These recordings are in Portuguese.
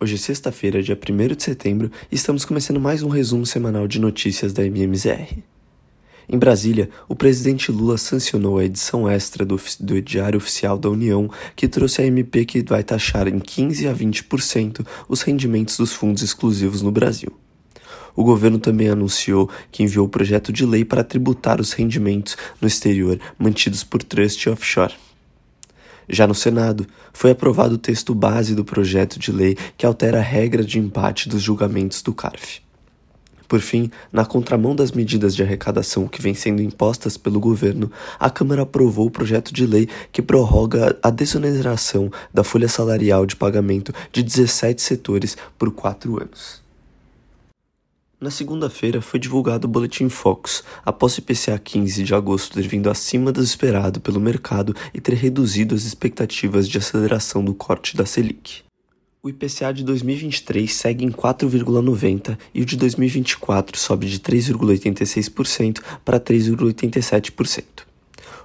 Hoje é sexta-feira, dia 1 de setembro, e estamos começando mais um resumo semanal de notícias da MMZR. Em Brasília, o presidente Lula sancionou a edição extra do, do Diário Oficial da União, que trouxe a MP que vai taxar em 15 a 20% os rendimentos dos fundos exclusivos no Brasil. O governo também anunciou que enviou o projeto de lei para tributar os rendimentos no exterior mantidos por trust offshore. Já no Senado, foi aprovado o texto base do projeto de lei que altera a regra de empate dos julgamentos do CARF. Por fim, na contramão das medidas de arrecadação que vêm sendo impostas pelo governo, a Câmara aprovou o projeto de lei que prorroga a desoneração da folha salarial de pagamento de 17 setores por quatro anos. Na segunda-feira foi divulgado o Boletim Focus, após o IPCA 15 de agosto ter vindo acima do esperado pelo mercado e ter reduzido as expectativas de aceleração do corte da Selic. O IPCA de 2023 segue em 4,90 e o de 2024 sobe de 3,86% para 3,87%.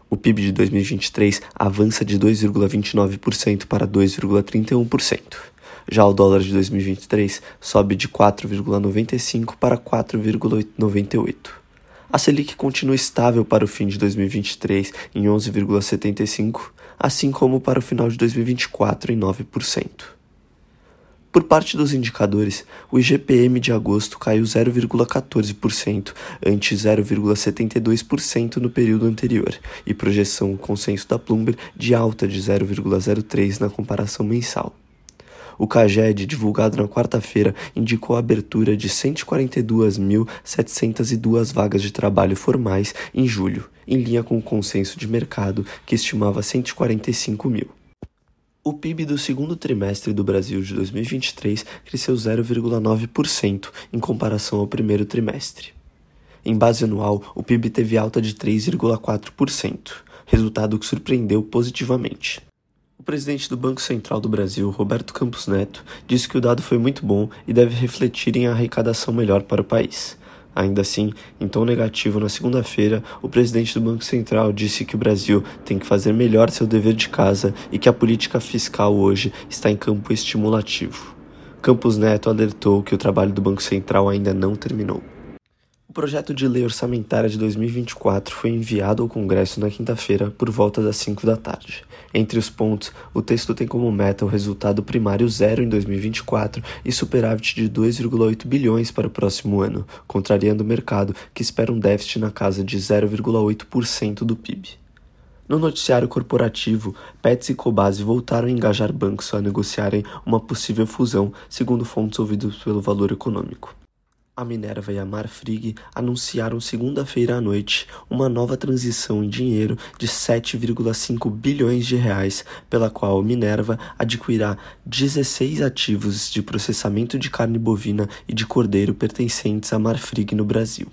O PIB de 2023 avança de 2,29% para 2,31%. Já o dólar de 2023 sobe de 4,95 para 4,98. A Selic continua estável para o fim de 2023 em 11,75, assim como para o final de 2024 em 9%. Por parte dos indicadores, o IGPM de agosto caiu 0,14%, ante 0,72% no período anterior, e projeção consenso da Bloomberg de alta de 0,03% na comparação mensal. O CAGED, divulgado na quarta-feira, indicou a abertura de 142.702 vagas de trabalho formais em julho, em linha com o consenso de mercado, que estimava 145 mil. O PIB do segundo trimestre do Brasil de 2023 cresceu 0,9% em comparação ao primeiro trimestre. Em base anual, o PIB teve alta de 3,4%, resultado que surpreendeu positivamente. O presidente do Banco Central do Brasil, Roberto Campos Neto, disse que o dado foi muito bom e deve refletir em arrecadação melhor para o país. Ainda assim, em tom negativo, na segunda-feira, o presidente do Banco Central disse que o Brasil tem que fazer melhor seu dever de casa e que a política fiscal hoje está em campo estimulativo. Campos Neto alertou que o trabalho do Banco Central ainda não terminou. O projeto de lei orçamentária de 2024 foi enviado ao Congresso na quinta-feira por volta das 5 da tarde. Entre os pontos, o texto tem como meta o resultado primário zero em 2024 e superávit de 2,8 bilhões para o próximo ano, contrariando o mercado, que espera um déficit na casa de 0,8% do PIB. No noticiário corporativo, Pets e Cobase voltaram a engajar bancos a negociarem uma possível fusão, segundo fontes ouvidas pelo Valor Econômico. A Minerva e a Marfrig anunciaram segunda-feira à noite uma nova transição em dinheiro de 7,5 bilhões de reais, pela qual a Minerva adquirirá 16 ativos de processamento de carne bovina e de cordeiro pertencentes à Marfrig no Brasil.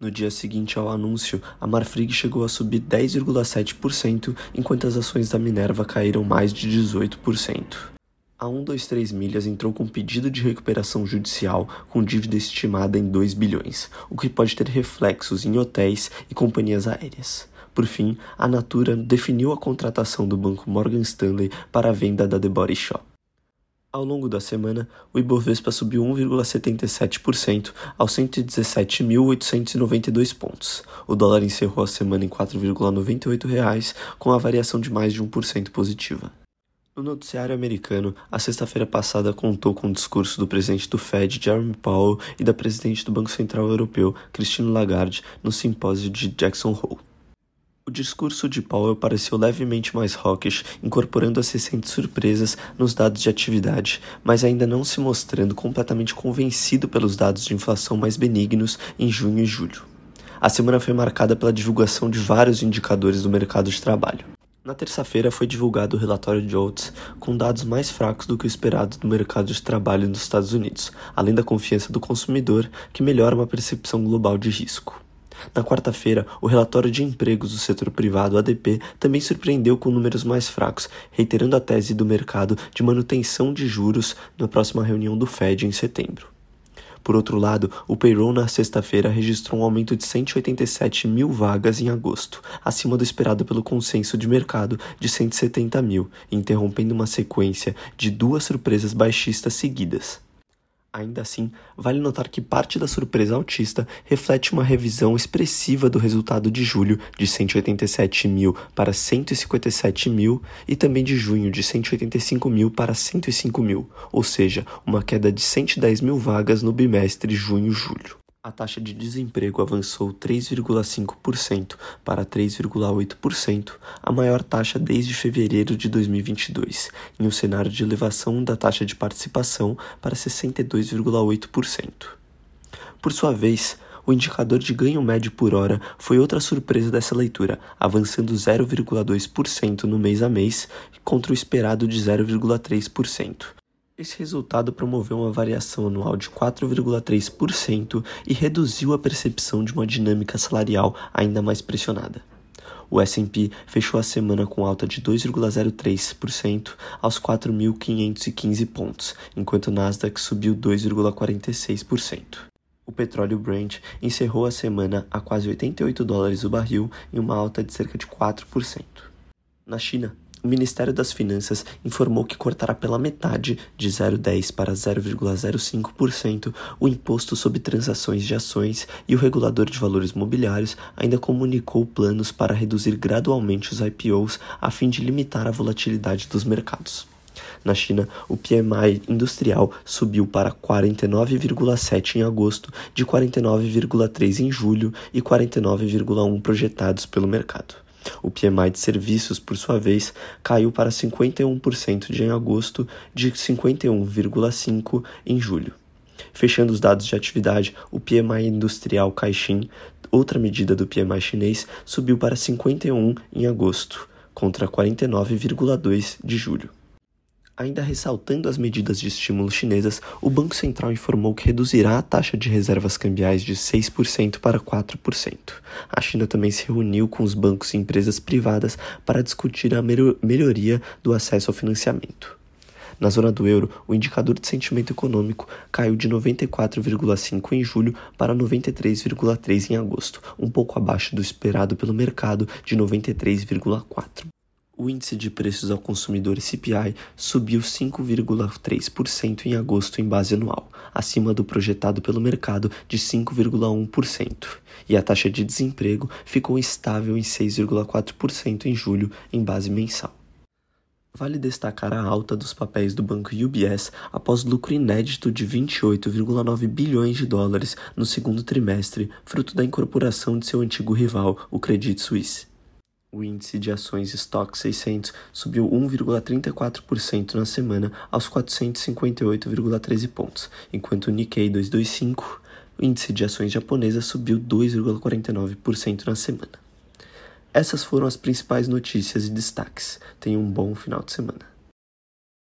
No dia seguinte ao anúncio, a Marfrig chegou a subir 10,7%, enquanto as ações da Minerva caíram mais de 18%. A 123 Milhas entrou com pedido de recuperação judicial com dívida estimada em 2 bilhões, o que pode ter reflexos em hotéis e companhias aéreas. Por fim, a Natura definiu a contratação do banco Morgan Stanley para a venda da The Body Shop. Ao longo da semana, o Ibovespa subiu 1,77% aos 117.892 pontos. O dólar encerrou a semana em R$ 4,98, com a variação de mais de 1% positiva. No noticiário americano, a sexta-feira passada contou com o discurso do presidente do Fed, Jeremy Powell, e da presidente do Banco Central Europeu, Christine Lagarde, no simpósio de Jackson Hole. O discurso de Powell pareceu levemente mais hawkish, incorporando as recentes surpresas nos dados de atividade, mas ainda não se mostrando completamente convencido pelos dados de inflação mais benignos em junho e julho. A semana foi marcada pela divulgação de vários indicadores do mercado de trabalho. Na terça-feira foi divulgado o relatório de Oates, com dados mais fracos do que o esperado do mercado de trabalho nos Estados Unidos, além da confiança do consumidor, que melhora uma percepção global de risco. Na quarta-feira, o relatório de empregos do setor privado, ADP, também surpreendeu com números mais fracos, reiterando a tese do mercado de manutenção de juros na próxima reunião do Fed em setembro. Por outro lado, o payroll na sexta-feira registrou um aumento de 187 mil vagas em agosto, acima do esperado pelo consenso de mercado de 170 mil, interrompendo uma sequência de duas surpresas baixistas seguidas. Ainda assim, vale notar que parte da surpresa altista reflete uma revisão expressiva do resultado de julho de 187 mil para 157 mil e também de junho de 185 mil para 105 mil, ou seja, uma queda de 110 mil vagas no bimestre junho-julho a taxa de desemprego avançou 3,5% para 3,8%, a maior taxa desde fevereiro de 2022, em um cenário de elevação da taxa de participação para 62,8%. Por sua vez, o indicador de ganho médio por hora foi outra surpresa dessa leitura, avançando 0,2% no mês a mês, contra o esperado de 0,3%. Esse resultado promoveu uma variação anual de 4,3% e reduziu a percepção de uma dinâmica salarial ainda mais pressionada. O S&P fechou a semana com alta de 2,03% aos 4.515 pontos, enquanto o Nasdaq subiu 2,46%. O petróleo Brent encerrou a semana a quase 88 dólares o barril em uma alta de cerca de 4%. Na China, o Ministério das Finanças informou que cortará pela metade, de 0,10% para 0,05%, o imposto sobre transações de ações e o regulador de valores mobiliários ainda comunicou planos para reduzir gradualmente os IPOs a fim de limitar a volatilidade dos mercados. Na China, o PMI industrial subiu para 49,7 em agosto, de 49,3 em julho e 49,1 projetados pelo mercado. O PMI de serviços, por sua vez, caiu para 51% de em agosto, de 51,5% em julho. Fechando os dados de atividade, o PMI industrial Caixin, outra medida do PMI chinês, subiu para 51 em agosto, contra 49,2 de julho. Ainda ressaltando as medidas de estímulo chinesas, o Banco Central informou que reduzirá a taxa de reservas cambiais de 6% para 4%. A China também se reuniu com os bancos e empresas privadas para discutir a melhoria do acesso ao financiamento. Na zona do euro, o indicador de sentimento econômico caiu de 94,5 em julho para 93,3 em agosto, um pouco abaixo do esperado pelo mercado de 93,4. O índice de preços ao consumidor CPI subiu 5,3% em agosto em base anual, acima do projetado pelo mercado de 5,1%, e a taxa de desemprego ficou estável em 6,4% em julho em base mensal. Vale destacar a alta dos papéis do banco UBS após lucro inédito de 28,9 bilhões de dólares no segundo trimestre, fruto da incorporação de seu antigo rival, o Credit Suisse. O índice de ações Stock 600 subiu 1,34% na semana aos 458,13 pontos, enquanto o Nikkei 225, o índice de ações japonesas, subiu 2,49% na semana. Essas foram as principais notícias e destaques. Tenha um bom final de semana.